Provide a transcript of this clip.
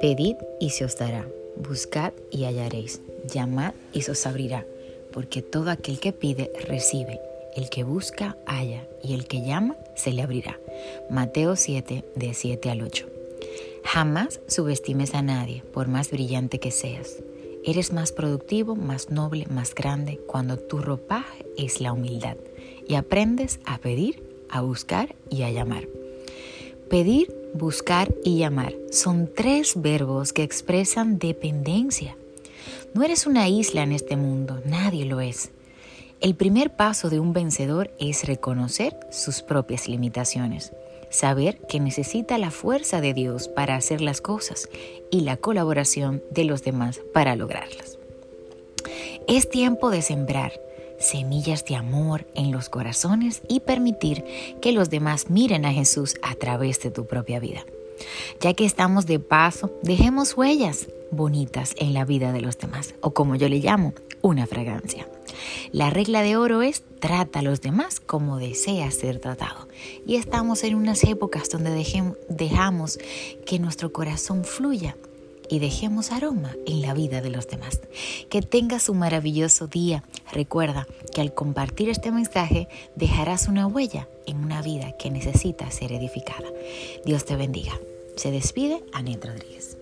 Pedid y se os dará, buscad y hallaréis, llamad y se os abrirá, porque todo aquel que pide recibe, el que busca halla, y el que llama se le abrirá. Mateo 7, de 7 al 8. Jamás subestimes a nadie, por más brillante que seas. Eres más productivo, más noble, más grande cuando tu ropaje es la humildad y aprendes a pedir, a buscar y a llamar. Pedir, buscar y llamar son tres verbos que expresan dependencia. No eres una isla en este mundo, nadie lo es. El primer paso de un vencedor es reconocer sus propias limitaciones, saber que necesita la fuerza de Dios para hacer las cosas y la colaboración de los demás para lograrlas. Es tiempo de sembrar semillas de amor en los corazones y permitir que los demás miren a Jesús a través de tu propia vida. Ya que estamos de paso, dejemos huellas bonitas en la vida de los demás, o como yo le llamo, una fragancia. La regla de oro es trata a los demás como deseas ser tratado. Y estamos en unas épocas donde dejamos que nuestro corazón fluya y dejemos aroma en la vida de los demás. Que tengas un maravilloso día. Recuerda que al compartir este mensaje dejarás una huella en una vida que necesita ser edificada. Dios te bendiga. Se despide Anet Rodríguez.